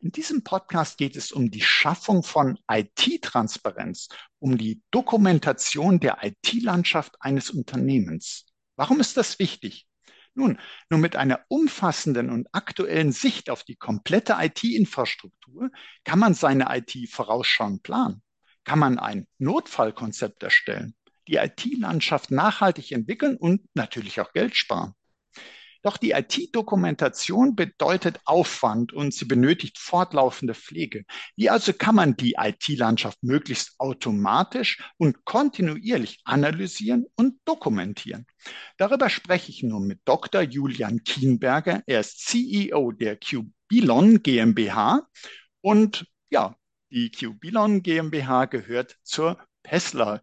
In diesem Podcast geht es um die Schaffung von IT-Transparenz, um die Dokumentation der IT-Landschaft eines Unternehmens. Warum ist das wichtig? Nun, nur mit einer umfassenden und aktuellen Sicht auf die komplette IT-Infrastruktur kann man seine IT vorausschauend planen. Kann man ein Notfallkonzept erstellen, die IT-Landschaft nachhaltig entwickeln und natürlich auch Geld sparen. Doch die IT-Dokumentation bedeutet Aufwand und sie benötigt fortlaufende Pflege. Wie also kann man die IT-Landschaft möglichst automatisch und kontinuierlich analysieren und dokumentieren? Darüber spreche ich nun mit Dr. Julian Kienberger. Er ist CEO der QBilon GmbH und ja, die QBilon GmbH gehört zur Pessler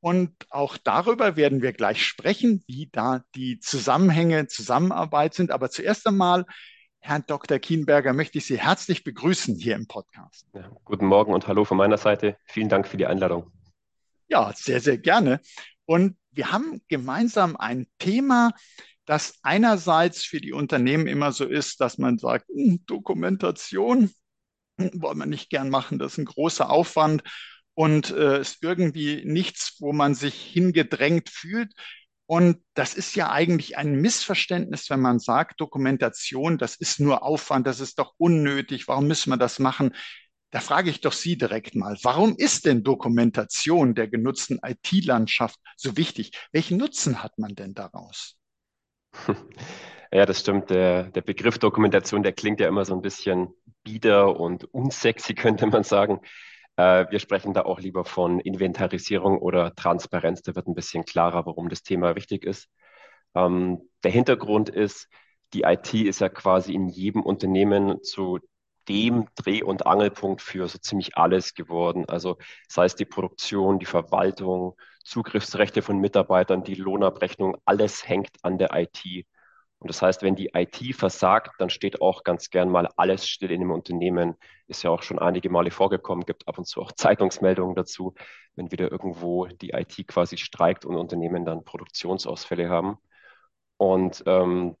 und auch darüber werden wir gleich sprechen, wie da die Zusammenhänge, Zusammenarbeit sind. Aber zuerst einmal, Herr Dr. Kienberger, möchte ich Sie herzlich begrüßen hier im Podcast. Ja, guten Morgen und hallo von meiner Seite. Vielen Dank für die Einladung. Ja, sehr, sehr gerne. Und wir haben gemeinsam ein Thema, das einerseits für die Unternehmen immer so ist, dass man sagt, hm, Dokumentation hm, wollen wir nicht gern machen, das ist ein großer Aufwand und äh, ist irgendwie nichts, wo man sich hingedrängt fühlt. Und das ist ja eigentlich ein Missverständnis, wenn man sagt, Dokumentation, das ist nur Aufwand, das ist doch unnötig, warum müssen wir das machen? Da frage ich doch Sie direkt mal, warum ist denn Dokumentation der genutzten IT-Landschaft so wichtig? Welchen Nutzen hat man denn daraus? Ja, das stimmt. Der, der Begriff Dokumentation, der klingt ja immer so ein bisschen bieder und unsexy, könnte man sagen. Äh, wir sprechen da auch lieber von Inventarisierung oder Transparenz. Da wird ein bisschen klarer, warum das Thema wichtig ist. Ähm, der Hintergrund ist, die IT ist ja quasi in jedem Unternehmen zu dem Dreh- und Angelpunkt für so ziemlich alles geworden. Also sei es die Produktion, die Verwaltung, Zugriffsrechte von Mitarbeitern, die Lohnabrechnung, alles hängt an der IT. Und das heißt, wenn die IT versagt, dann steht auch ganz gern mal alles still in dem Unternehmen. Ist ja auch schon einige Male vorgekommen, gibt ab und zu auch Zeitungsmeldungen dazu, wenn wieder irgendwo die IT quasi streikt und Unternehmen dann Produktionsausfälle haben. Und ähm,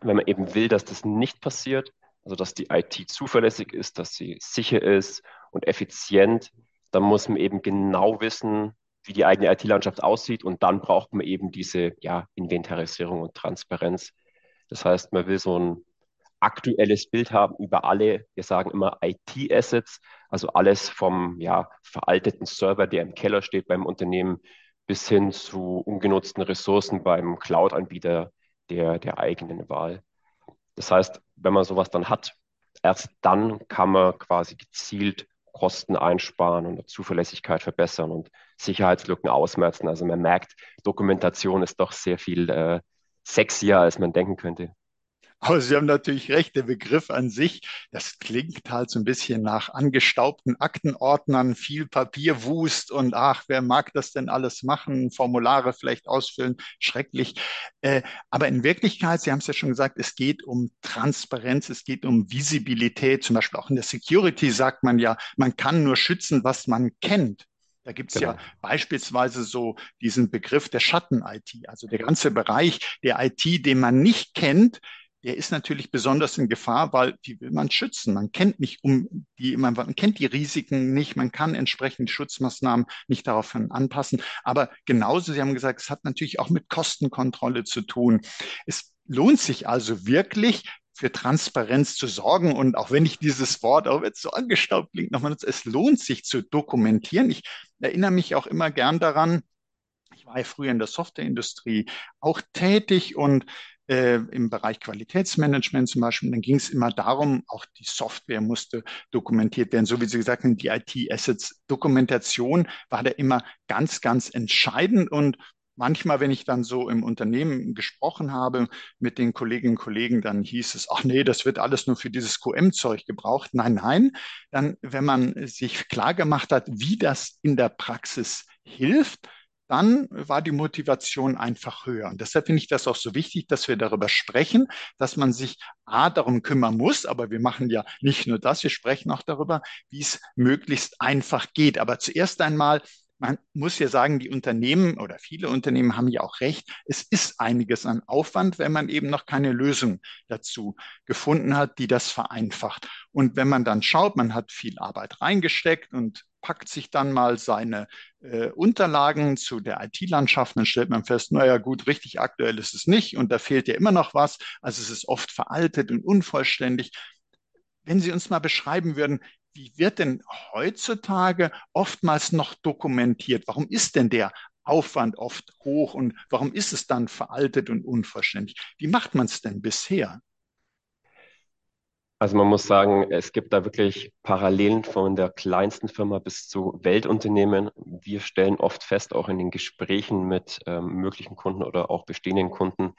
wenn man eben will, dass das nicht passiert, also dass die IT zuverlässig ist, dass sie sicher ist und effizient, dann muss man eben genau wissen, wie die eigene IT-Landschaft aussieht und dann braucht man eben diese ja, Inventarisierung und Transparenz, das heißt, man will so ein aktuelles Bild haben über alle, wir sagen immer IT-Assets, also alles vom ja, veralteten Server, der im Keller steht beim Unternehmen, bis hin zu ungenutzten Ressourcen beim Cloud-Anbieter der, der eigenen Wahl. Das heißt, wenn man sowas dann hat, erst dann kann man quasi gezielt Kosten einsparen und Zuverlässigkeit verbessern und Sicherheitslücken ausmerzen. Also man merkt, Dokumentation ist doch sehr viel äh, sexier, als man denken könnte. Aber Sie haben natürlich recht, der Begriff an sich, das klingt halt so ein bisschen nach angestaubten Aktenordnern, viel Papierwust und ach, wer mag das denn alles machen, Formulare vielleicht ausfüllen, schrecklich. Äh, aber in Wirklichkeit, Sie haben es ja schon gesagt, es geht um Transparenz, es geht um Visibilität. Zum Beispiel auch in der Security sagt man ja, man kann nur schützen, was man kennt. Da gibt es genau. ja beispielsweise so diesen Begriff der Schatten-IT, also der ganze Bereich der IT, den man nicht kennt, der ist natürlich besonders in Gefahr, weil die will man schützen. Man kennt nicht um die, man, man kennt die Risiken nicht, man kann entsprechend Schutzmaßnahmen nicht daraufhin anpassen. Aber genauso, Sie haben gesagt, es hat natürlich auch mit Kostenkontrolle zu tun. Es lohnt sich also wirklich, für Transparenz zu sorgen. Und auch wenn ich dieses Wort, auch wenn es so angestaubt klingt, nochmal nutze, es lohnt sich zu dokumentieren. Ich erinnere mich auch immer gern daran, ich war ja früher in der Softwareindustrie auch tätig und äh, im Bereich Qualitätsmanagement zum Beispiel, dann ging es immer darum, auch die Software musste dokumentiert werden, so wie Sie gesagt haben, die IT-Assets. Dokumentation war da immer ganz, ganz entscheidend und manchmal, wenn ich dann so im Unternehmen gesprochen habe mit den Kolleginnen und Kollegen, dann hieß es, ach nee, das wird alles nur für dieses QM-Zeug gebraucht. Nein, nein. Dann, wenn man sich klar gemacht hat, wie das in der Praxis hilft, dann war die Motivation einfach höher. Und deshalb finde ich das auch so wichtig, dass wir darüber sprechen, dass man sich A, darum kümmern muss, aber wir machen ja nicht nur das, wir sprechen auch darüber, wie es möglichst einfach geht. Aber zuerst einmal, man muss ja sagen, die Unternehmen oder viele Unternehmen haben ja auch recht, es ist einiges an Aufwand, wenn man eben noch keine Lösung dazu gefunden hat, die das vereinfacht. Und wenn man dann schaut, man hat viel Arbeit reingesteckt und packt sich dann mal seine äh, Unterlagen zu der IT-Landschaft, dann stellt man fest, naja gut, richtig aktuell ist es nicht und da fehlt ja immer noch was. Also es ist oft veraltet und unvollständig. Wenn Sie uns mal beschreiben würden, wie wird denn heutzutage oftmals noch dokumentiert? Warum ist denn der Aufwand oft hoch und warum ist es dann veraltet und unvollständig? Wie macht man es denn bisher? Also man muss sagen, es gibt da wirklich Parallelen von der kleinsten Firma bis zu Weltunternehmen. Wir stellen oft fest, auch in den Gesprächen mit ähm, möglichen Kunden oder auch bestehenden Kunden,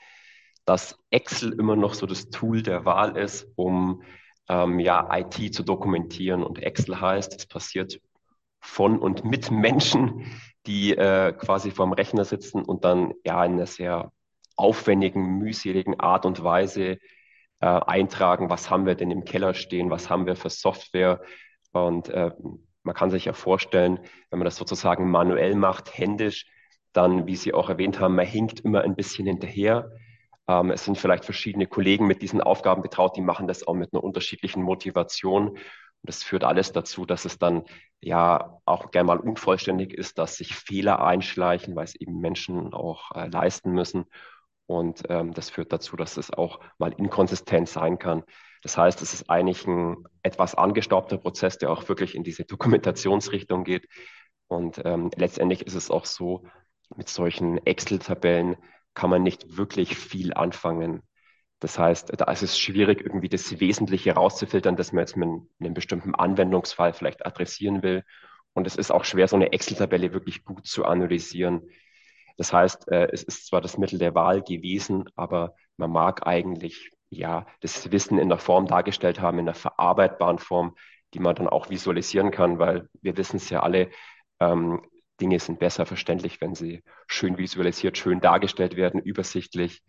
dass Excel immer noch so das Tool der Wahl ist, um ähm, ja IT zu dokumentieren. Und Excel heißt, es passiert von und mit Menschen, die äh, quasi vorm Rechner sitzen und dann ja in einer sehr aufwendigen, mühseligen Art und Weise äh, eintragen, was haben wir denn im Keller stehen, was haben wir für Software. Und äh, man kann sich ja vorstellen, wenn man das sozusagen manuell macht, händisch, dann, wie Sie auch erwähnt haben, man hinkt immer ein bisschen hinterher. Ähm, es sind vielleicht verschiedene Kollegen mit diesen Aufgaben betraut, die machen das auch mit einer unterschiedlichen Motivation. Und das führt alles dazu, dass es dann ja auch gern mal unvollständig ist, dass sich Fehler einschleichen, weil es eben Menschen auch äh, leisten müssen. Und ähm, das führt dazu, dass es auch mal inkonsistent sein kann. Das heißt, es ist eigentlich ein etwas angestaubter Prozess, der auch wirklich in diese Dokumentationsrichtung geht. Und ähm, letztendlich ist es auch so, mit solchen Excel-Tabellen kann man nicht wirklich viel anfangen. Das heißt, da ist es schwierig, irgendwie das Wesentliche rauszufiltern, das man jetzt mit einem bestimmten Anwendungsfall vielleicht adressieren will. Und es ist auch schwer, so eine Excel-Tabelle wirklich gut zu analysieren. Das heißt, äh, es ist zwar das Mittel der Wahl gewesen, aber man mag eigentlich ja das Wissen in der Form dargestellt haben, in einer verarbeitbaren Form, die man dann auch visualisieren kann, weil wir wissen es ja alle, ähm, Dinge sind besser verständlich, wenn sie schön visualisiert, schön dargestellt werden, übersichtlich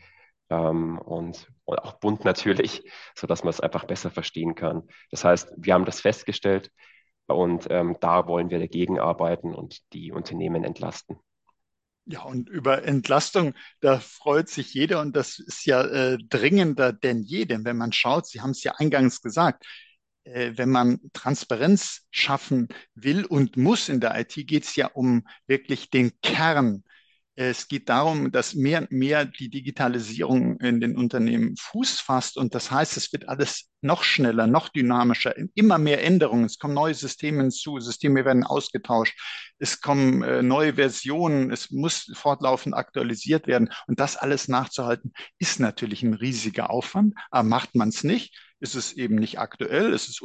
ähm, und, und auch bunt natürlich, so dass man es einfach besser verstehen kann. Das heißt, wir haben das festgestellt und ähm, da wollen wir dagegen arbeiten und die Unternehmen entlasten. Ja, und über Entlastung, da freut sich jeder und das ist ja äh, dringender denn je, denn wenn man schaut, Sie haben es ja eingangs gesagt, wenn man Transparenz schaffen will und muss in der IT, geht es ja um wirklich den Kern es geht darum, dass mehr und mehr die Digitalisierung in den Unternehmen Fuß fasst. Und das heißt, es wird alles noch schneller, noch dynamischer, immer mehr Änderungen. Es kommen neue Systeme hinzu, Systeme werden ausgetauscht, es kommen äh, neue Versionen, es muss fortlaufend aktualisiert werden. Und das alles nachzuhalten, ist natürlich ein riesiger Aufwand. Aber macht man es nicht, ist es eben nicht aktuell, ist es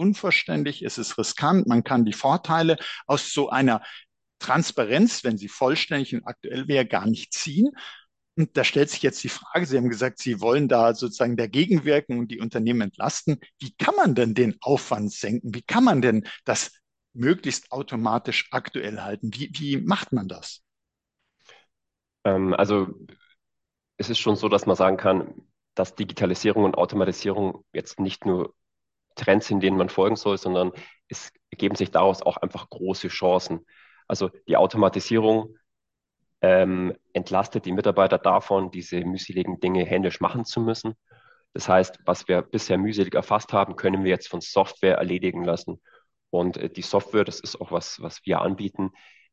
ist es riskant. Man kann die Vorteile aus so einer Transparenz, wenn sie vollständig und aktuell wäre, gar nicht ziehen. Und da stellt sich jetzt die Frage, Sie haben gesagt, Sie wollen da sozusagen dagegen wirken und die Unternehmen entlasten. Wie kann man denn den Aufwand senken? Wie kann man denn das möglichst automatisch aktuell halten? Wie, wie macht man das? Ähm, also es ist schon so, dass man sagen kann, dass Digitalisierung und Automatisierung jetzt nicht nur Trends sind, denen man folgen soll, sondern es ergeben sich daraus auch einfach große Chancen. Also die Automatisierung ähm, entlastet die Mitarbeiter davon, diese mühseligen Dinge händisch machen zu müssen. Das heißt, was wir bisher mühselig erfasst haben, können wir jetzt von Software erledigen lassen. Und äh, die Software, das ist auch was, was wir anbieten,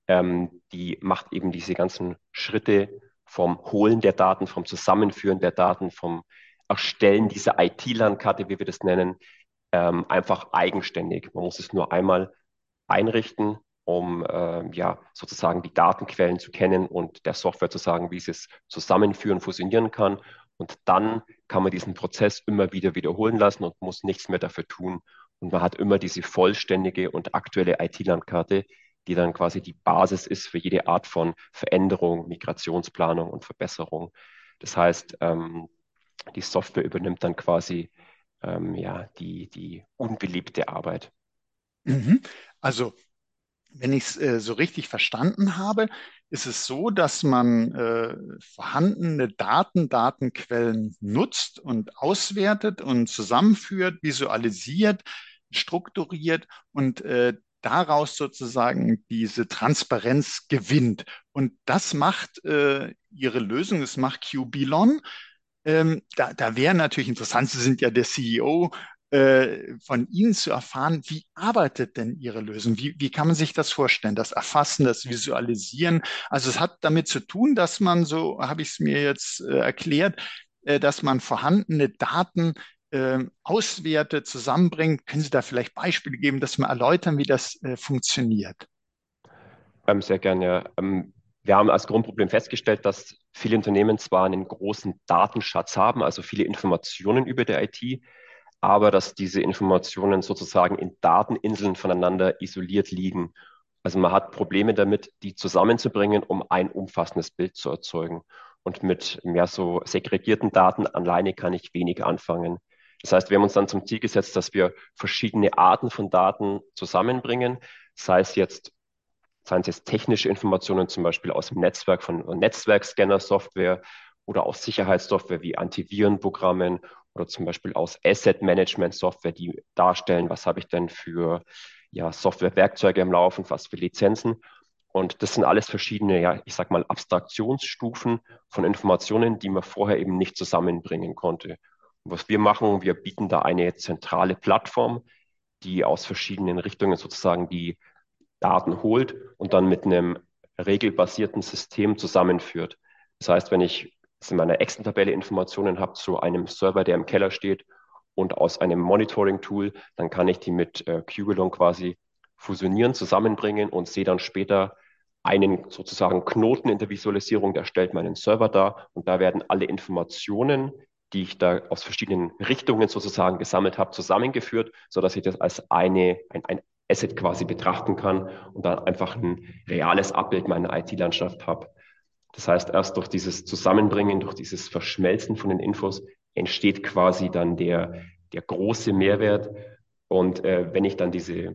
ähm, die macht eben diese ganzen Schritte vom Holen der Daten, vom Zusammenführen der Daten, vom Erstellen dieser IT-Landkarte, wie wir das nennen, ähm, einfach eigenständig. Man muss es nur einmal einrichten, um äh, ja sozusagen die Datenquellen zu kennen und der Software zu sagen, wie sie es zusammenführen, fusionieren kann. Und dann kann man diesen Prozess immer wieder wiederholen lassen und muss nichts mehr dafür tun. Und man hat immer diese vollständige und aktuelle IT-Landkarte, die dann quasi die Basis ist für jede Art von Veränderung, Migrationsplanung und Verbesserung. Das heißt, ähm, die Software übernimmt dann quasi ähm, ja, die, die unbeliebte Arbeit. Mhm. Also, wenn ich es äh, so richtig verstanden habe, ist es so, dass man äh, vorhandene Daten, Datenquellen nutzt und auswertet und zusammenführt, visualisiert, strukturiert und äh, daraus sozusagen diese Transparenz gewinnt. Und das macht äh, Ihre Lösung, das macht QBelon. Ähm, da da wäre natürlich interessant, Sie sind ja der CEO, äh, von Ihnen zu erfahren, wie arbeitet denn Ihre Lösung? Wie, wie kann man sich das vorstellen? Das Erfassen, das Visualisieren. Also es hat damit zu tun, dass man, so habe ich es mir jetzt äh, erklärt, äh, dass man vorhandene Daten äh, auswertet, zusammenbringt. Können Sie da vielleicht Beispiele geben, dass wir erläutern, wie das äh, funktioniert? Ähm, sehr gerne. Ja. Ähm, wir haben als Grundproblem festgestellt, dass viele Unternehmen zwar einen großen Datenschatz haben, also viele Informationen über die IT, aber dass diese Informationen sozusagen in Dateninseln voneinander isoliert liegen. Also man hat Probleme damit, die zusammenzubringen, um ein umfassendes Bild zu erzeugen. Und mit mehr so segregierten Daten alleine kann ich wenig anfangen. Das heißt, wir haben uns dann zum Ziel gesetzt, dass wir verschiedene Arten von Daten zusammenbringen, sei es jetzt, seien es jetzt technische Informationen, zum Beispiel aus dem Netzwerk von Netzwerkscanner-Software oder aus Sicherheitssoftware wie Antivirenprogrammen oder zum Beispiel aus Asset-Management-Software, die darstellen, was habe ich denn für ja, Softwarewerkzeuge im Laufen, was für Lizenzen. Und das sind alles verschiedene, ja, ich sag mal, Abstraktionsstufen von Informationen, die man vorher eben nicht zusammenbringen konnte. Was wir machen, wir bieten da eine zentrale Plattform, die aus verschiedenen Richtungen sozusagen die Daten holt und dann mit einem regelbasierten System zusammenführt. Das heißt, wenn ich in meiner Excel-Tabelle Informationen habe zu einem Server, der im Keller steht und aus einem Monitoring-Tool, dann kann ich die mit äh, Qubelon quasi fusionieren, zusammenbringen und sehe dann später einen sozusagen Knoten in der Visualisierung, der stellt meinen Server dar und da werden alle Informationen, die ich da aus verschiedenen Richtungen sozusagen gesammelt habe, zusammengeführt, so dass ich das als eine, ein, ein Asset quasi betrachten kann und dann einfach ein reales Abbild meiner IT-Landschaft habe. Das heißt, erst durch dieses Zusammenbringen, durch dieses Verschmelzen von den Infos entsteht quasi dann der, der große Mehrwert. Und äh, wenn ich dann diese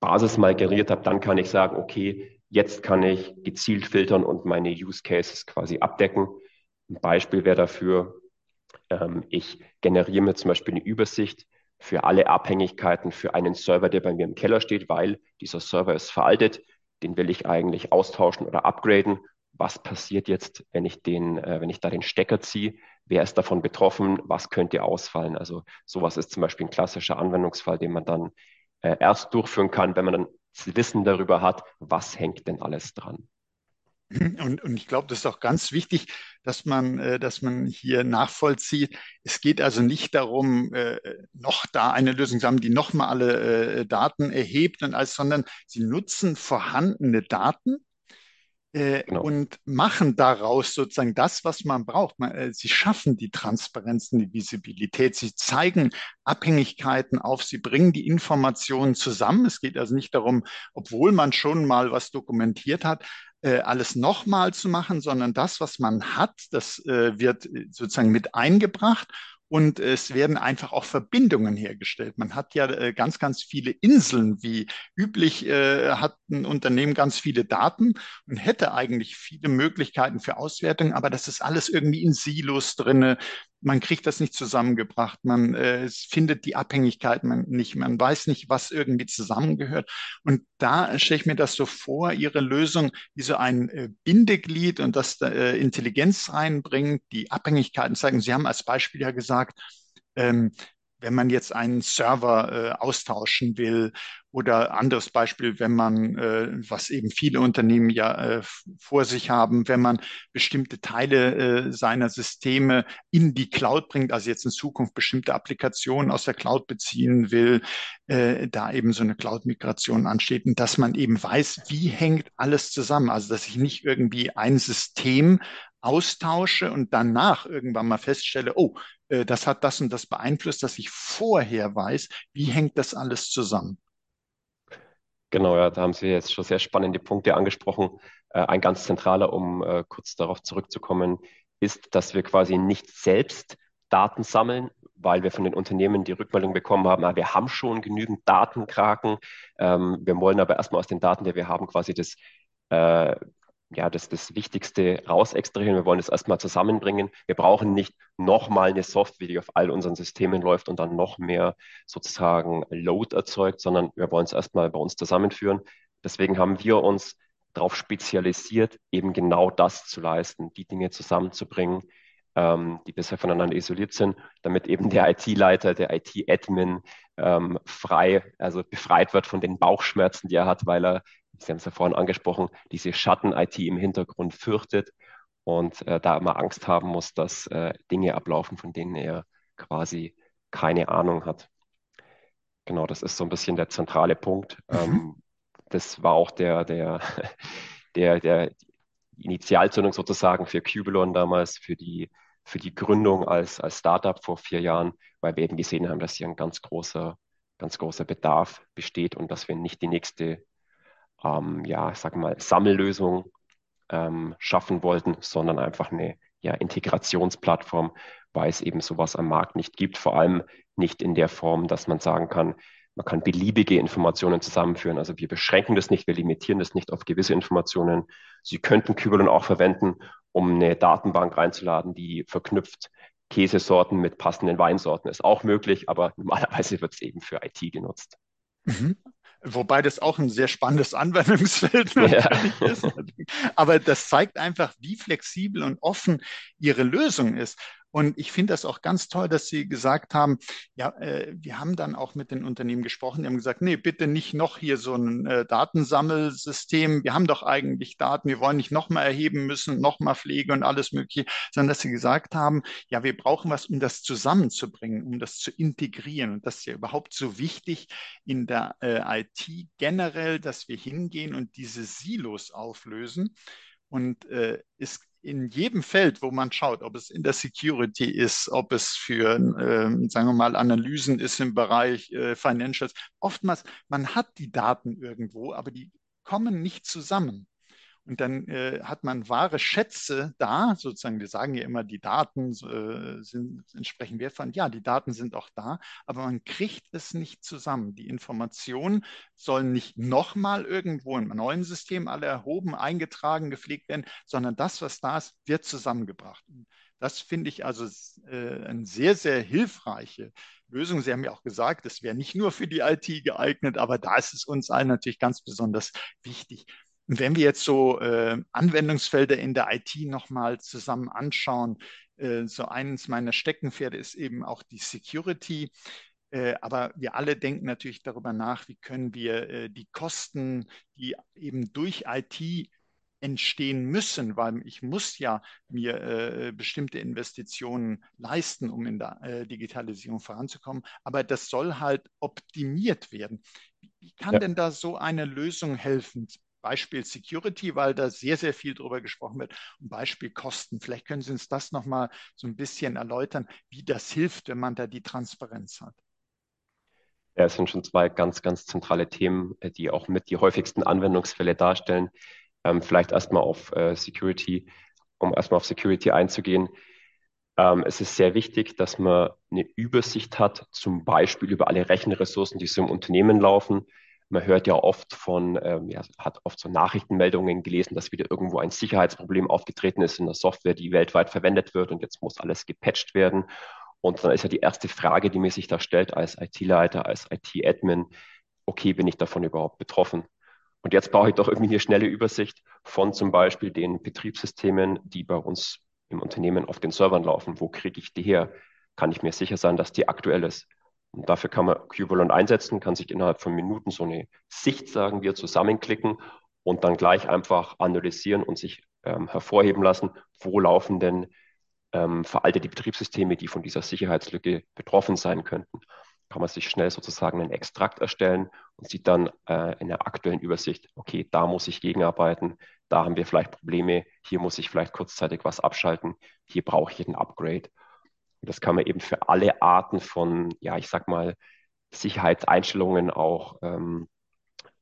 Basis mal generiert habe, dann kann ich sagen, okay, jetzt kann ich gezielt filtern und meine Use Cases quasi abdecken. Ein Beispiel wäre dafür, ich generiere mir zum Beispiel eine Übersicht für alle Abhängigkeiten für einen Server, der bei mir im Keller steht, weil dieser Server ist veraltet. Den will ich eigentlich austauschen oder upgraden. Was passiert jetzt, wenn ich den, äh, wenn ich da den Stecker ziehe? Wer ist davon betroffen? Was könnte ausfallen? Also sowas ist zum Beispiel ein klassischer Anwendungsfall, den man dann äh, erst durchführen kann, wenn man dann Wissen darüber hat, was hängt denn alles dran. Und, und ich glaube, das ist auch ganz wichtig, dass man, äh, dass man hier nachvollzieht. Es geht also nicht darum, äh, noch da eine Lösung zu haben, die nochmal alle äh, Daten erhebt und alles, sondern sie nutzen vorhandene Daten genau. und machen daraus sozusagen das, was man braucht. Sie schaffen die Transparenz, die Visibilität, sie zeigen Abhängigkeiten auf, sie bringen die Informationen zusammen. Es geht also nicht darum, obwohl man schon mal was dokumentiert hat, äh, alles nochmal zu machen, sondern das, was man hat, das äh, wird sozusagen mit eingebracht und es werden einfach auch Verbindungen hergestellt. Man hat ja äh, ganz, ganz viele Inseln, wie üblich äh, hat ein Unternehmen ganz viele Daten und hätte eigentlich viele Möglichkeiten für Auswertung, aber das ist alles irgendwie in Silos drinne man kriegt das nicht zusammengebracht, man äh, findet die Abhängigkeit man nicht, man weiß nicht, was irgendwie zusammengehört. Und da stelle ich mir das so vor, Ihre Lösung wie so ein äh, Bindeglied und das äh, Intelligenz reinbringt, die Abhängigkeiten zeigen. Sie haben als Beispiel ja gesagt, ähm, wenn man jetzt einen Server äh, austauschen will oder anderes Beispiel, wenn man, äh, was eben viele Unternehmen ja äh, vor sich haben, wenn man bestimmte Teile äh, seiner Systeme in die Cloud bringt, also jetzt in Zukunft bestimmte Applikationen aus der Cloud beziehen will, äh, da eben so eine Cloud-Migration ansteht und dass man eben weiß, wie hängt alles zusammen. Also dass ich nicht irgendwie ein System austausche und danach irgendwann mal feststelle, oh, äh, das hat das und das beeinflusst, dass ich vorher weiß, wie hängt das alles zusammen. Genau, ja, da haben Sie jetzt schon sehr spannende Punkte angesprochen. Äh, ein ganz zentraler, um äh, kurz darauf zurückzukommen, ist, dass wir quasi nicht selbst Daten sammeln, weil wir von den Unternehmen die Rückmeldung bekommen haben, ah, wir haben schon genügend Datenkraken. Ähm, wir wollen aber erstmal aus den Daten, die wir haben, quasi das äh, ja, das, das Wichtigste raus extrahieren. Wir wollen das erstmal zusammenbringen. Wir brauchen nicht nochmal eine Software, die auf all unseren Systemen läuft und dann noch mehr sozusagen Load erzeugt, sondern wir wollen es erstmal bei uns zusammenführen. Deswegen haben wir uns darauf spezialisiert, eben genau das zu leisten, die Dinge zusammenzubringen, ähm, die bisher voneinander isoliert sind, damit eben der IT-Leiter, der IT-Admin ähm, frei, also befreit wird von den Bauchschmerzen, die er hat, weil er Sie haben es ja vorhin angesprochen, diese Schatten-IT im Hintergrund fürchtet und äh, da immer Angst haben muss, dass äh, Dinge ablaufen, von denen er quasi keine Ahnung hat. Genau, das ist so ein bisschen der zentrale Punkt. Mhm. Ähm, das war auch der, der, der, der Initialzündung sozusagen für Cubulon damals, für die, für die Gründung als, als Startup vor vier Jahren, weil wir eben gesehen haben, dass hier ein ganz großer, ganz großer Bedarf besteht und dass wir nicht die nächste ähm, ja, ich sag mal, Sammellösung ähm, schaffen wollten, sondern einfach eine ja, Integrationsplattform, weil es eben sowas am Markt nicht gibt, vor allem nicht in der Form, dass man sagen kann, man kann beliebige Informationen zusammenführen. Also wir beschränken das nicht, wir limitieren das nicht auf gewisse Informationen. Sie könnten Kybelon auch verwenden, um eine Datenbank reinzuladen, die verknüpft Käsesorten mit passenden Weinsorten. Ist auch möglich, aber normalerweise wird es eben für IT genutzt. Mhm. Wobei das auch ein sehr spannendes Anwendungsfeld ja. ist. Aber das zeigt einfach, wie flexibel und offen Ihre Lösung ist. Und ich finde das auch ganz toll, dass Sie gesagt haben, ja, äh, wir haben dann auch mit den Unternehmen gesprochen, die haben gesagt, nee, bitte nicht noch hier so ein äh, Datensammelsystem. Wir haben doch eigentlich Daten, wir wollen nicht nochmal erheben müssen, nochmal Pflege und alles Mögliche, sondern dass Sie gesagt haben, ja, wir brauchen was, um das zusammenzubringen, um das zu integrieren. Und das ist ja überhaupt so wichtig in der äh, IT generell, dass wir hingehen und diese Silos auflösen. Und äh, ist in jedem Feld, wo man schaut, ob es in der Security ist, ob es für, äh, sagen wir mal, Analysen ist im Bereich äh, Financials, oftmals, man hat die Daten irgendwo, aber die kommen nicht zusammen. Und dann äh, hat man wahre Schätze da, sozusagen, wir sagen ja immer, die Daten äh, sind entsprechend wertvoll. Ja, die Daten sind auch da, aber man kriegt es nicht zusammen. Die Informationen sollen nicht nochmal irgendwo einem neuen System alle erhoben, eingetragen, gepflegt werden, sondern das, was da ist, wird zusammengebracht. Das finde ich also äh, eine sehr, sehr hilfreiche Lösung. Sie haben ja auch gesagt, es wäre nicht nur für die IT geeignet, aber da ist es uns allen natürlich ganz besonders wichtig. Und wenn wir jetzt so äh, Anwendungsfelder in der IT nochmal zusammen anschauen, äh, so eines meiner Steckenpferde ist eben auch die Security. Äh, aber wir alle denken natürlich darüber nach, wie können wir äh, die Kosten, die eben durch IT entstehen müssen, weil ich muss ja mir äh, bestimmte Investitionen leisten, um in der äh, Digitalisierung voranzukommen. Aber das soll halt optimiert werden. Wie kann ja. denn da so eine Lösung helfen? Beispiel Security, weil da sehr, sehr viel drüber gesprochen wird und Beispiel Kosten. Vielleicht können Sie uns das nochmal so ein bisschen erläutern, wie das hilft, wenn man da die Transparenz hat. Ja, es sind schon zwei ganz, ganz zentrale Themen, äh, die auch mit die häufigsten Anwendungsfälle darstellen. Ähm, vielleicht erstmal auf äh, Security, um erstmal auf Security einzugehen. Ähm, es ist sehr wichtig, dass man eine Übersicht hat, zum Beispiel über alle Rechenressourcen, die so im Unternehmen laufen man hört ja oft von, ähm, ja, hat oft so Nachrichtenmeldungen gelesen, dass wieder irgendwo ein Sicherheitsproblem aufgetreten ist in der Software, die weltweit verwendet wird und jetzt muss alles gepatcht werden. Und dann ist ja die erste Frage, die mir sich da stellt als IT-Leiter, als IT-Admin, okay, bin ich davon überhaupt betroffen? Und jetzt brauche ich doch irgendwie eine schnelle Übersicht von zum Beispiel den Betriebssystemen, die bei uns im Unternehmen auf den Servern laufen. Wo kriege ich die her? Kann ich mir sicher sein, dass die aktuell ist? Und dafür kann man Cubolon einsetzen, kann sich innerhalb von Minuten so eine Sicht, sagen wir, zusammenklicken und dann gleich einfach analysieren und sich ähm, hervorheben lassen, wo laufen denn ähm, veraltete Betriebssysteme, die von dieser Sicherheitslücke betroffen sein könnten. Kann man sich schnell sozusagen einen Extrakt erstellen und sieht dann äh, in der aktuellen Übersicht, okay, da muss ich gegenarbeiten, da haben wir vielleicht Probleme, hier muss ich vielleicht kurzzeitig was abschalten, hier brauche ich ein Upgrade. Und das kann man eben für alle Arten von, ja, ich sag mal, Sicherheitseinstellungen auch ähm,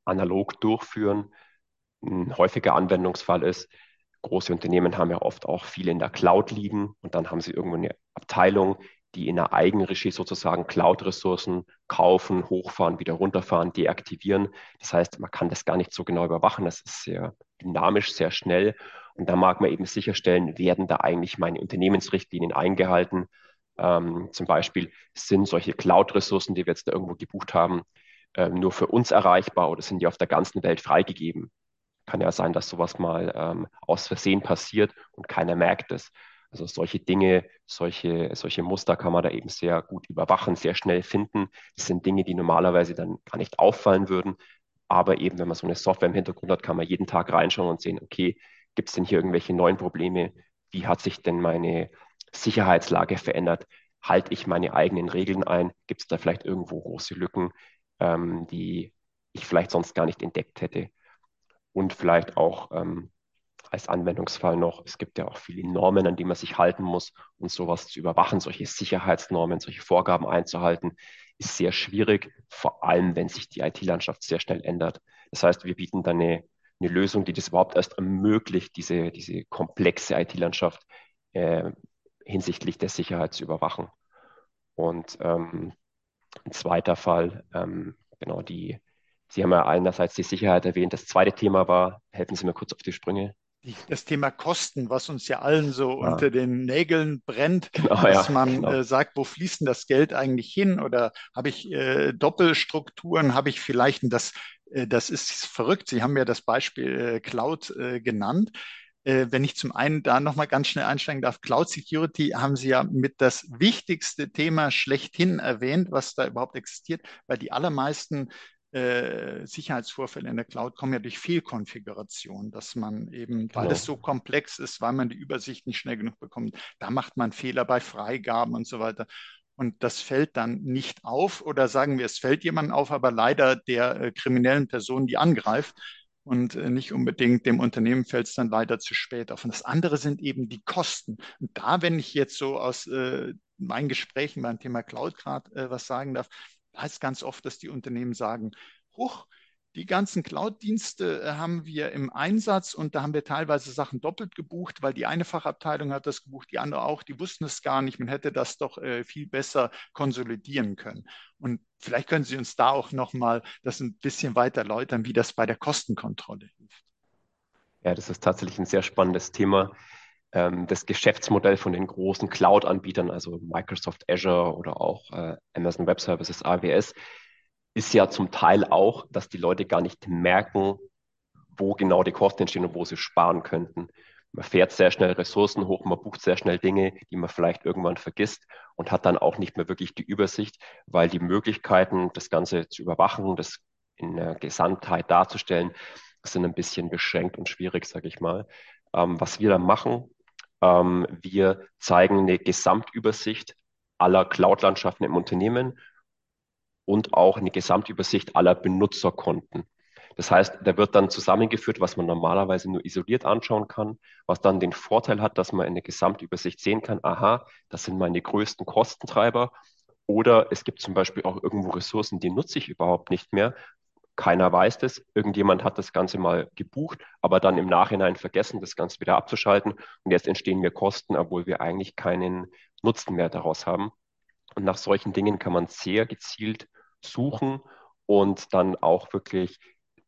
analog durchführen. Ein häufiger Anwendungsfall ist, große Unternehmen haben ja oft auch viel in der Cloud liegen und dann haben sie irgendwo eine Abteilung, die in der Eigenregie sozusagen Cloud-Ressourcen kaufen, hochfahren, wieder runterfahren, deaktivieren. Das heißt, man kann das gar nicht so genau überwachen. Das ist sehr dynamisch, sehr schnell. Und da mag man eben sicherstellen, werden da eigentlich meine Unternehmensrichtlinien eingehalten? Ähm, zum Beispiel sind solche Cloud-Ressourcen, die wir jetzt da irgendwo gebucht haben, ähm, nur für uns erreichbar oder sind die auf der ganzen Welt freigegeben? Kann ja sein, dass sowas mal ähm, aus Versehen passiert und keiner merkt es. Also solche Dinge, solche, solche Muster kann man da eben sehr gut überwachen, sehr schnell finden. Das sind Dinge, die normalerweise dann gar nicht auffallen würden. Aber eben, wenn man so eine Software im Hintergrund hat, kann man jeden Tag reinschauen und sehen, okay, gibt es denn hier irgendwelche neuen Probleme? Wie hat sich denn meine Sicherheitslage verändert? Halte ich meine eigenen Regeln ein? Gibt es da vielleicht irgendwo große Lücken, ähm, die ich vielleicht sonst gar nicht entdeckt hätte? Und vielleicht auch ähm, als Anwendungsfall noch, es gibt ja auch viele Normen, an die man sich halten muss und sowas zu überwachen, solche Sicherheitsnormen, solche Vorgaben einzuhalten, ist sehr schwierig, vor allem wenn sich die IT-Landschaft sehr schnell ändert. Das heißt, wir bieten dann eine, eine Lösung, die das überhaupt erst ermöglicht, diese, diese komplexe IT-Landschaft äh, hinsichtlich der Sicherheit zu überwachen. Und ähm, ein zweiter Fall, ähm, genau die, Sie haben ja einerseits die Sicherheit erwähnt. Das zweite Thema war, helfen Sie mir kurz auf die Sprünge das Thema Kosten, was uns ja allen so ja. unter den Nägeln brennt, genau, dass ja, man genau. äh, sagt, wo fließt denn das Geld eigentlich hin? Oder habe ich äh, Doppelstrukturen? Habe ich vielleicht, und das, äh, das ist verrückt, Sie haben ja das Beispiel äh, Cloud äh, genannt. Äh, wenn ich zum einen da nochmal ganz schnell einsteigen darf, Cloud Security haben Sie ja mit das wichtigste Thema schlechthin erwähnt, was da überhaupt existiert, weil die allermeisten äh, Sicherheitsvorfälle in der Cloud kommen ja durch Fehlkonfiguration, dass man eben, genau. weil es so komplex ist, weil man die Übersicht nicht schnell genug bekommt, da macht man Fehler bei Freigaben und so weiter. Und das fällt dann nicht auf oder sagen wir, es fällt jemandem auf, aber leider der äh, kriminellen Person, die angreift. Und äh, nicht unbedingt dem Unternehmen fällt es dann leider zu spät auf. Und das andere sind eben die Kosten. Und da, wenn ich jetzt so aus äh, meinen Gesprächen beim Thema Cloud gerade äh, was sagen darf, heißt ganz oft, dass die Unternehmen sagen, huch, die ganzen Cloud-Dienste äh, haben wir im Einsatz und da haben wir teilweise Sachen doppelt gebucht, weil die eine Fachabteilung hat das gebucht, die andere auch, die wussten es gar nicht. Man hätte das doch äh, viel besser konsolidieren können. Und vielleicht können Sie uns da auch nochmal das ein bisschen weiter erläutern, wie das bei der Kostenkontrolle hilft. Ja, das ist tatsächlich ein sehr spannendes Thema. Ähm, das Geschäftsmodell von den großen Cloud-Anbietern, also Microsoft Azure oder auch äh, Amazon Web Services, AWS, ist ja zum Teil auch, dass die Leute gar nicht merken, wo genau die Kosten entstehen und wo sie sparen könnten. Man fährt sehr schnell Ressourcen hoch, man bucht sehr schnell Dinge, die man vielleicht irgendwann vergisst und hat dann auch nicht mehr wirklich die Übersicht, weil die Möglichkeiten, das Ganze zu überwachen, das in der Gesamtheit darzustellen, sind ein bisschen beschränkt und schwierig, sage ich mal. Ähm, was wir da machen, ähm, wir zeigen eine Gesamtübersicht aller Cloud-Landschaften im Unternehmen und auch eine Gesamtübersicht aller Benutzerkonten. Das heißt, da wird dann zusammengeführt, was man normalerweise nur isoliert anschauen kann, was dann den Vorteil hat, dass man in der Gesamtübersicht sehen kann, aha, das sind meine größten Kostentreiber. Oder es gibt zum Beispiel auch irgendwo Ressourcen, die nutze ich überhaupt nicht mehr, keiner weiß das. Irgendjemand hat das Ganze mal gebucht, aber dann im Nachhinein vergessen, das Ganze wieder abzuschalten. Und jetzt entstehen mir Kosten, obwohl wir eigentlich keinen Nutzen mehr daraus haben. Und nach solchen Dingen kann man sehr gezielt suchen und dann auch wirklich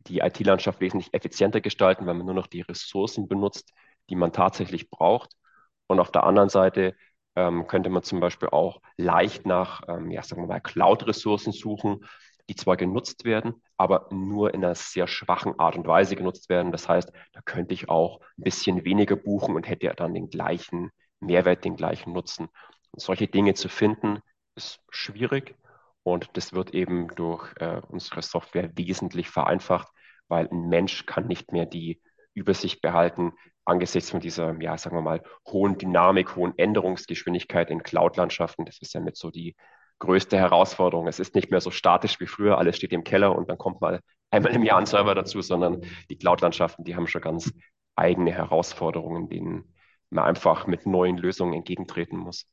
die IT-Landschaft wesentlich effizienter gestalten, weil man nur noch die Ressourcen benutzt, die man tatsächlich braucht. Und auf der anderen Seite ähm, könnte man zum Beispiel auch leicht nach, ähm, ja, sagen wir mal, Cloud-Ressourcen suchen, die zwar genutzt werden, aber nur in einer sehr schwachen Art und Weise genutzt werden. Das heißt, da könnte ich auch ein bisschen weniger buchen und hätte dann den gleichen Mehrwert, den gleichen Nutzen. Und solche Dinge zu finden, ist schwierig und das wird eben durch äh, unsere Software wesentlich vereinfacht, weil ein Mensch kann nicht mehr die Übersicht behalten angesichts von dieser, ja, sagen wir mal, hohen Dynamik, hohen Änderungsgeschwindigkeit in Cloud-Landschaften. Das ist ja mit so die größte Herausforderung. Es ist nicht mehr so statisch wie früher, alles steht im Keller und dann kommt mal einmal im Jahr ein Server dazu, sondern die Cloud-Landschaften, die haben schon ganz eigene Herausforderungen, denen man einfach mit neuen Lösungen entgegentreten muss.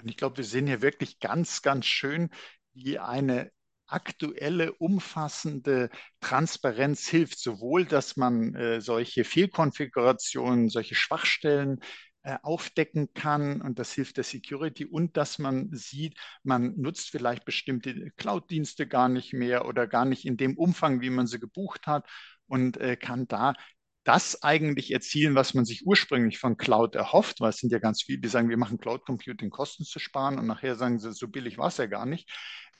Und ich glaube, wir sehen hier wirklich ganz, ganz schön, wie eine aktuelle, umfassende Transparenz hilft, sowohl, dass man äh, solche Fehlkonfigurationen, solche Schwachstellen äh, aufdecken kann und das hilft der Security und dass man sieht, man nutzt vielleicht bestimmte Cloud-Dienste gar nicht mehr oder gar nicht in dem Umfang, wie man sie gebucht hat und äh, kann da das eigentlich erzielen, was man sich ursprünglich von Cloud erhofft, weil es sind ja ganz viele, die sagen, wir machen Cloud Computing Kosten zu sparen und nachher sagen sie, so billig war es ja gar nicht,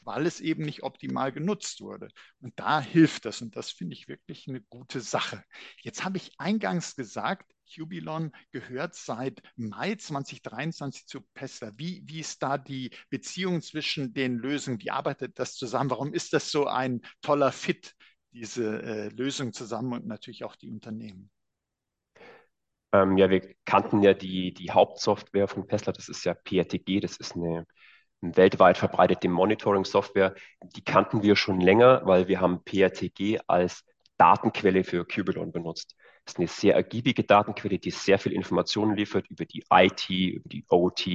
weil es eben nicht optimal genutzt wurde. Und da hilft das und das finde ich wirklich eine gute Sache. Jetzt habe ich eingangs gesagt, Cubilon gehört seit Mai 2023 zu Pessler. Wie, wie ist da die Beziehung zwischen den Lösungen? Wie arbeitet das zusammen? Warum ist das so ein toller Fit diese äh, Lösung zusammen und natürlich auch die Unternehmen? Ähm, ja, wir kannten ja die, die Hauptsoftware von Pessler, das ist ja PRTG, das ist eine, weltweit verbreitete Monitoring-Software. Die kannten wir schon länger, weil wir haben PRTG als Datenquelle für Cubilon benutzt. Das ist eine sehr ergiebige Datenquelle, die sehr viel Informationen liefert über die IT, über die OT,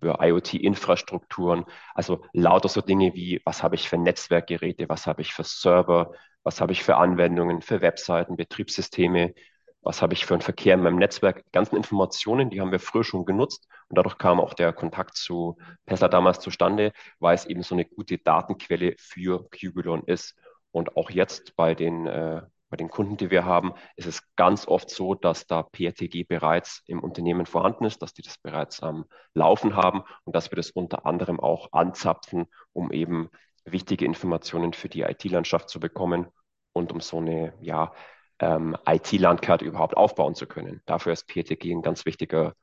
über IoT-Infrastrukturen. Also lauter so Dinge wie, was habe ich für Netzwerkgeräte, was habe ich für Server, was habe ich für Anwendungen, für Webseiten, Betriebssysteme, was habe ich für einen Verkehr in meinem Netzwerk. Die ganzen Informationen, die haben wir früher schon genutzt und dadurch kam auch der Kontakt zu Tesla damals zustande, weil es eben so eine gute Datenquelle für Cubilon ist. Und auch jetzt bei den, äh, bei den Kunden, die wir haben, ist es ganz oft so, dass da PRTG bereits im Unternehmen vorhanden ist, dass die das bereits am Laufen haben und dass wir das unter anderem auch anzapfen, um eben wichtige Informationen für die IT-Landschaft zu bekommen und um so eine ja, ähm, IT-Landkarte überhaupt aufbauen zu können. Dafür ist PTG ein ganz wichtiger,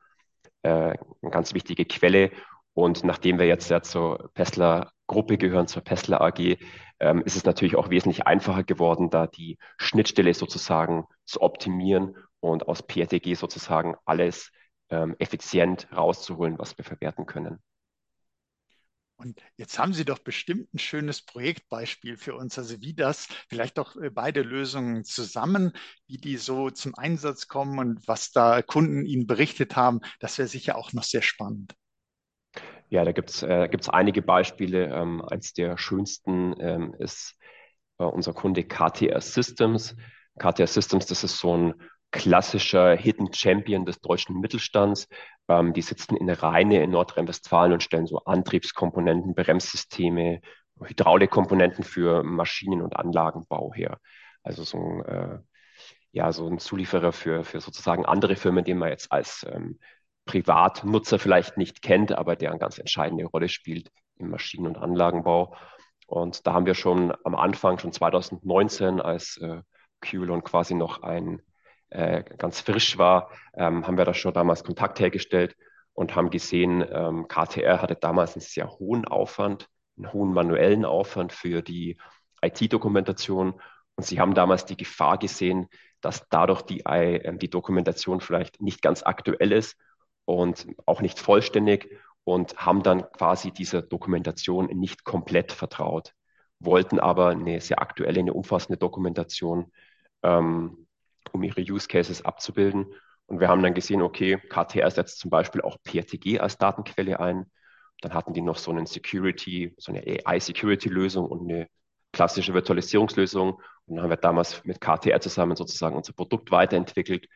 äh, eine ganz wichtige Quelle. Und nachdem wir jetzt ja zur Pessler Gruppe gehören, zur Pessler AG, ähm, ist es natürlich auch wesentlich einfacher geworden, da die Schnittstelle sozusagen zu optimieren und aus PTG sozusagen alles ähm, effizient rauszuholen, was wir verwerten können. Und jetzt haben Sie doch bestimmt ein schönes Projektbeispiel für uns, also wie das, vielleicht doch äh, beide Lösungen zusammen, wie die so zum Einsatz kommen und was da Kunden Ihnen berichtet haben. Das wäre sicher auch noch sehr spannend. Ja, da gibt es äh, gibt's einige Beispiele. Ähm, eins der schönsten ähm, ist äh, unser Kunde KTR Systems. KTR Systems, das ist so ein klassischer Hidden Champion des deutschen Mittelstands. Ähm, die sitzen in Rheine in Nordrhein-Westfalen und stellen so Antriebskomponenten, Bremssysteme, Hydraulikkomponenten für Maschinen- und Anlagenbau her. Also so ein, äh, ja, so ein Zulieferer für, für sozusagen andere Firmen, den man jetzt als ähm, Privatnutzer vielleicht nicht kennt, aber der eine ganz entscheidende Rolle spielt im Maschinen- und Anlagenbau. Und da haben wir schon am Anfang, schon 2019, als äh, Qlon quasi noch ein äh, ganz frisch war, ähm, haben wir da schon damals Kontakt hergestellt und haben gesehen, ähm, KTR hatte damals einen sehr hohen Aufwand, einen hohen manuellen Aufwand für die IT-Dokumentation. Und sie haben damals die Gefahr gesehen, dass dadurch die, äh, die Dokumentation vielleicht nicht ganz aktuell ist und auch nicht vollständig und haben dann quasi dieser Dokumentation nicht komplett vertraut, wollten aber eine sehr aktuelle, eine umfassende Dokumentation ähm, um ihre Use Cases abzubilden. Und wir haben dann gesehen, okay, KTR setzt zum Beispiel auch PRTG als Datenquelle ein. Dann hatten die noch so einen Security, so eine AI-Security-Lösung und eine klassische Virtualisierungslösung. Und dann haben wir damals mit KTR zusammen sozusagen unser Produkt weiterentwickelt,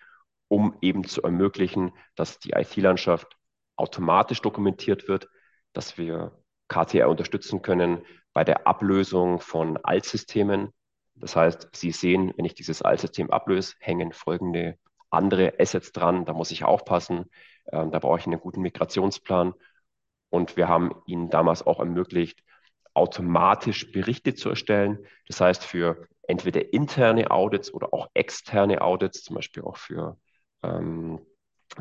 um eben zu ermöglichen, dass die IT-Landschaft automatisch dokumentiert wird, dass wir KTR unterstützen können bei der Ablösung von Altsystemen, das heißt, Sie sehen, wenn ich dieses Altsystem ablöse, hängen folgende andere Assets dran. Da muss ich aufpassen. Ähm, da brauche ich einen guten Migrationsplan. Und wir haben Ihnen damals auch ermöglicht, automatisch Berichte zu erstellen. Das heißt, für entweder interne Audits oder auch externe Audits, zum Beispiel auch für ähm,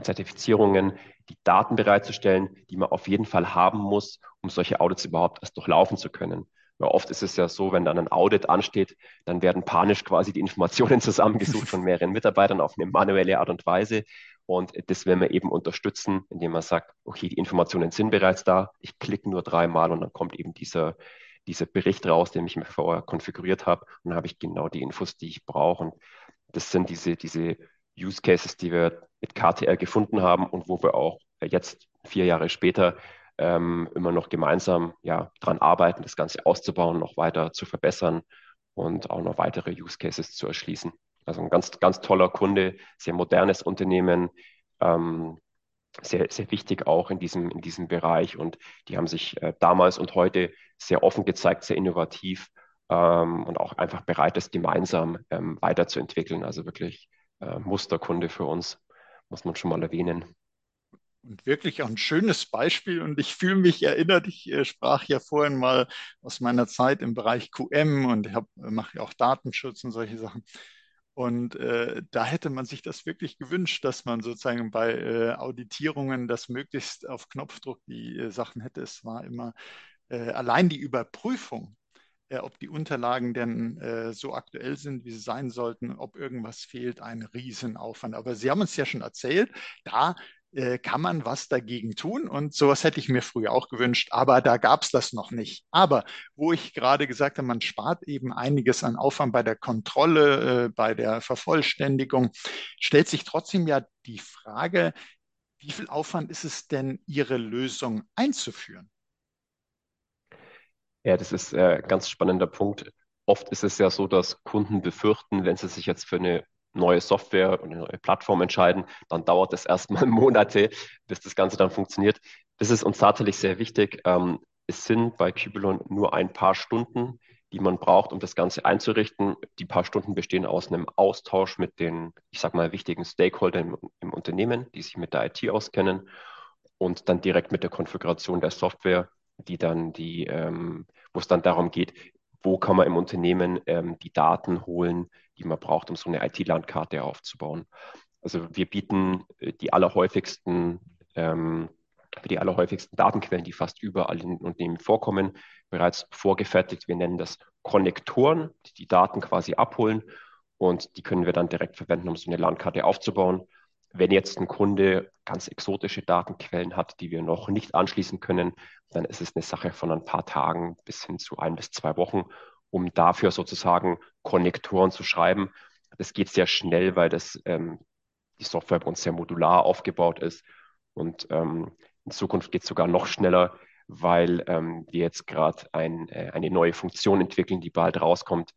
Zertifizierungen, die Daten bereitzustellen, die man auf jeden Fall haben muss, um solche Audits überhaupt erst durchlaufen zu können. Weil oft ist es ja so, wenn dann ein Audit ansteht, dann werden panisch quasi die Informationen zusammengesucht von mehreren Mitarbeitern auf eine manuelle Art und Weise. Und das werden wir eben unterstützen, indem man sagt, okay, die Informationen sind bereits da. Ich klicke nur dreimal und dann kommt eben dieser, dieser Bericht raus, den ich mir vorher konfiguriert habe. Und dann habe ich genau die Infos, die ich brauche. Und das sind diese, diese Use Cases, die wir mit KTR gefunden haben und wo wir auch jetzt vier Jahre später ähm, immer noch gemeinsam ja, daran arbeiten, das Ganze auszubauen, noch weiter zu verbessern und auch noch weitere Use Cases zu erschließen. Also ein ganz, ganz toller Kunde, sehr modernes Unternehmen, ähm, sehr, sehr wichtig auch in diesem, in diesem Bereich. Und die haben sich äh, damals und heute sehr offen gezeigt, sehr innovativ ähm, und auch einfach bereit, das gemeinsam ähm, weiterzuentwickeln. Also wirklich äh, Musterkunde für uns, muss man schon mal erwähnen. Und wirklich auch ein schönes Beispiel. Und ich fühle mich erinnert, ich äh, sprach ja vorhin mal aus meiner Zeit im Bereich QM und ich mache ja auch Datenschutz und solche Sachen. Und äh, da hätte man sich das wirklich gewünscht, dass man sozusagen bei äh, Auditierungen das möglichst auf Knopfdruck die äh, Sachen hätte. Es war immer äh, allein die Überprüfung, ob die Unterlagen denn äh, so aktuell sind, wie sie sein sollten, ob irgendwas fehlt, ein Riesenaufwand. Aber Sie haben uns ja schon erzählt, da äh, kann man was dagegen tun. Und sowas hätte ich mir früher auch gewünscht, aber da gab es das noch nicht. Aber wo ich gerade gesagt habe, man spart eben einiges an Aufwand bei der Kontrolle, äh, bei der Vervollständigung, stellt sich trotzdem ja die Frage, wie viel Aufwand ist es denn, Ihre Lösung einzuführen? Ja, das ist ein äh, ganz spannender Punkt. Oft ist es ja so, dass Kunden befürchten, wenn sie sich jetzt für eine neue Software und eine neue Plattform entscheiden, dann dauert es erstmal Monate, bis das Ganze dann funktioniert. Das ist uns tatsächlich sehr wichtig. Ähm, es sind bei Cubulon nur ein paar Stunden, die man braucht, um das Ganze einzurichten. Die paar Stunden bestehen aus einem Austausch mit den, ich sag mal, wichtigen Stakeholdern im, im Unternehmen, die sich mit der IT auskennen und dann direkt mit der Konfiguration der Software, die dann die, ähm, wo es dann darum geht, wo kann man im Unternehmen ähm, die Daten holen, die man braucht, um so eine IT-Landkarte aufzubauen. Also wir bieten äh, die allerhäufigsten, ähm, für die allerhäufigsten Datenquellen, die fast überall in Unternehmen vorkommen, bereits vorgefertigt. Wir nennen das Konnektoren, die die Daten quasi abholen und die können wir dann direkt verwenden, um so eine Landkarte aufzubauen. Wenn jetzt ein Kunde ganz exotische Datenquellen hat, die wir noch nicht anschließen können, dann ist es eine Sache von ein paar Tagen bis hin zu ein bis zwei Wochen, um dafür sozusagen Konnektoren zu schreiben. Das geht sehr schnell, weil das ähm, die Software bei uns sehr modular aufgebaut ist. Und ähm, in Zukunft geht es sogar noch schneller, weil ähm, wir jetzt gerade ein, äh, eine neue Funktion entwickeln, die bald rauskommt,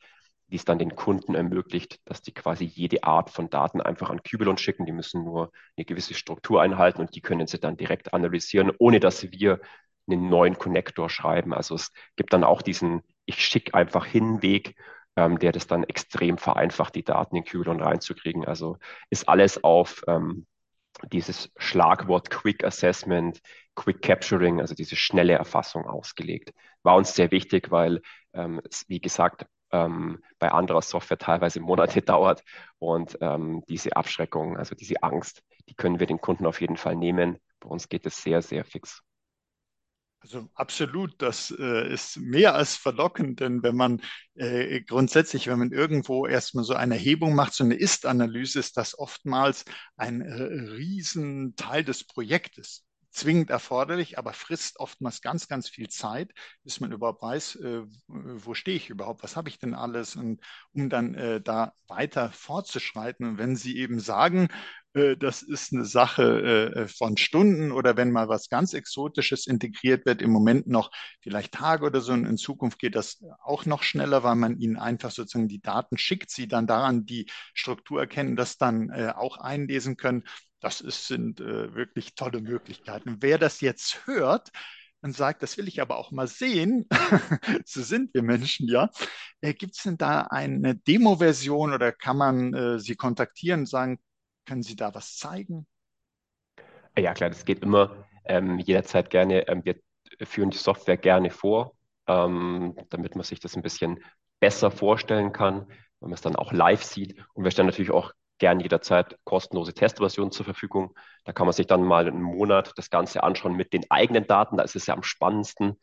die es dann den Kunden ermöglicht, dass die quasi jede Art von Daten einfach an Kybelon schicken. Die müssen nur eine gewisse Struktur einhalten und die können sie dann direkt analysieren, ohne dass wir einen neuen Connector schreiben. Also es gibt dann auch diesen, ich schicke einfach hin Weg, ähm, der das dann extrem vereinfacht, die Daten in Kybelon reinzukriegen. Also ist alles auf ähm, dieses Schlagwort Quick Assessment, Quick Capturing, also diese schnelle Erfassung ausgelegt. War uns sehr wichtig, weil, ähm, wie gesagt, ähm, bei anderer Software teilweise Monate dauert. Und ähm, diese Abschreckung, also diese Angst, die können wir den Kunden auf jeden Fall nehmen. Bei uns geht es sehr, sehr fix. Also absolut, das äh, ist mehr als verlockend, denn wenn man äh, grundsätzlich, wenn man irgendwo erstmal so eine Erhebung macht, so eine Ist-Analyse, ist das oftmals ein äh, Riesenteil des Projektes zwingend erforderlich, aber frisst oftmals ganz, ganz viel Zeit, bis man überhaupt weiß, äh, wo stehe ich überhaupt, was habe ich denn alles und um dann äh, da weiter fortzuschreiten. Und wenn Sie eben sagen, äh, das ist eine Sache äh, von Stunden oder wenn mal was ganz Exotisches integriert wird, im Moment noch vielleicht Tage oder so und in Zukunft geht das auch noch schneller, weil man ihnen einfach sozusagen die Daten schickt, sie dann daran die Struktur erkennen, das dann äh, auch einlesen können das ist, sind äh, wirklich tolle Möglichkeiten. Wer das jetzt hört, und sagt, das will ich aber auch mal sehen, so sind wir Menschen ja, äh, gibt es denn da eine Demo-Version oder kann man äh, Sie kontaktieren und sagen, können Sie da was zeigen? Ja, klar, das geht immer ähm, jederzeit gerne. Ähm, wir führen die Software gerne vor, ähm, damit man sich das ein bisschen besser vorstellen kann, wenn man es dann auch live sieht. Und wir stellen natürlich auch gern jederzeit kostenlose Testversionen zur Verfügung. Da kann man sich dann mal einen Monat das Ganze anschauen mit den eigenen Daten. Da ist es ja am spannendsten,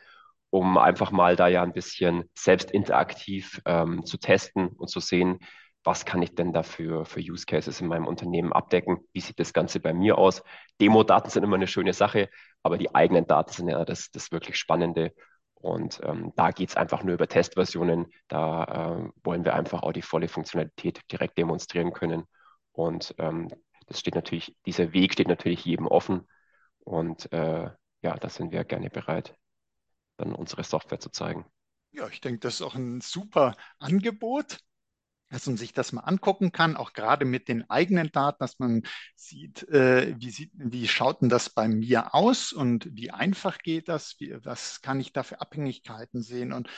um einfach mal da ja ein bisschen selbst interaktiv ähm, zu testen und zu sehen, was kann ich denn dafür für Use Cases in meinem Unternehmen abdecken? Wie sieht das Ganze bei mir aus? Demo-Daten sind immer eine schöne Sache, aber die eigenen Daten sind ja das, das wirklich Spannende. Und ähm, da geht es einfach nur über Testversionen. Da äh, wollen wir einfach auch die volle Funktionalität direkt demonstrieren können. Und ähm, das steht natürlich, dieser Weg steht natürlich jedem offen. Und äh, ja, da sind wir gerne bereit, dann unsere Software zu zeigen. Ja, ich denke, das ist auch ein super Angebot dass man sich das mal angucken kann, auch gerade mit den eigenen Daten, dass man sieht, äh, wie, sieht, wie schaut denn das bei mir aus und wie einfach geht das, wie, was kann ich da für Abhängigkeiten sehen und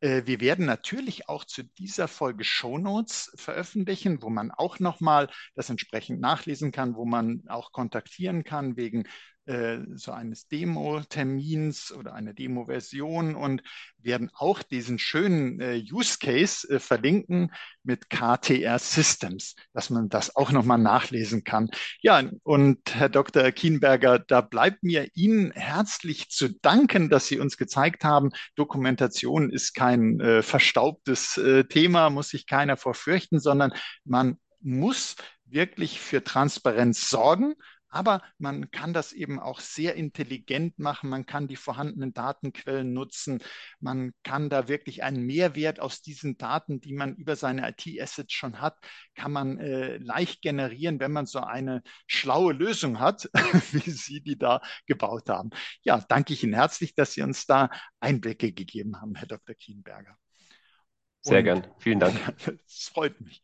wir werden natürlich auch zu dieser Folge Shownotes veröffentlichen, wo man auch nochmal das entsprechend nachlesen kann, wo man auch kontaktieren kann wegen äh, so eines Demo-Termins oder einer Demo-Version und werden auch diesen schönen äh, Use Case äh, verlinken mit KTR Systems, dass man das auch nochmal nachlesen kann. Ja, und Herr Dr. Kienberger, da bleibt mir Ihnen herzlich zu danken, dass Sie uns gezeigt haben, Dokumentation ist kein äh, verstaubtes äh, Thema, muss sich keiner vorfürchten, sondern man muss wirklich für Transparenz sorgen aber man kann das eben auch sehr intelligent machen. Man kann die vorhandenen Datenquellen nutzen. Man kann da wirklich einen Mehrwert aus diesen Daten, die man über seine IT-Assets schon hat, kann man äh, leicht generieren, wenn man so eine schlaue Lösung hat, wie Sie die da gebaut haben. Ja, danke ich Ihnen herzlich, dass Sie uns da Einblicke gegeben haben, Herr Dr. Kienberger. Sehr Und, gern. Vielen Dank. Es freut mich.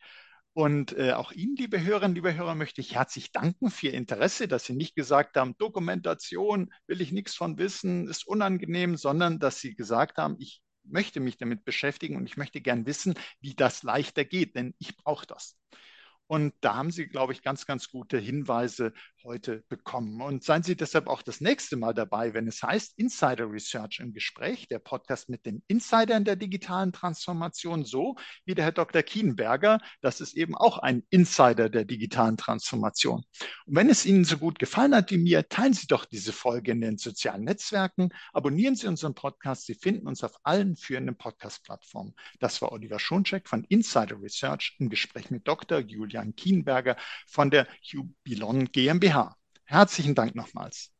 Und äh, auch Ihnen, liebe Hörerinnen, liebe Hörer, möchte ich herzlich danken für Ihr Interesse, dass Sie nicht gesagt haben, Dokumentation will ich nichts von wissen, ist unangenehm, sondern dass Sie gesagt haben, ich möchte mich damit beschäftigen und ich möchte gern wissen, wie das leichter geht, denn ich brauche das. Und da haben Sie, glaube ich, ganz, ganz gute Hinweise heute bekommen. Und seien Sie deshalb auch das nächste Mal dabei, wenn es heißt Insider Research im Gespräch, der Podcast mit den Insidern der digitalen Transformation, so wie der Herr Dr. Kienberger. Das ist eben auch ein Insider der digitalen Transformation. Und wenn es Ihnen so gut gefallen hat wie mir, teilen Sie doch diese Folge in den sozialen Netzwerken, abonnieren Sie unseren Podcast. Sie finden uns auf allen führenden Podcast-Plattformen. Das war Oliver Schoncheck von Insider Research im Gespräch mit Dr. Julia Jan Kienberger von der Jubilon GmbH. Herzlichen Dank nochmals.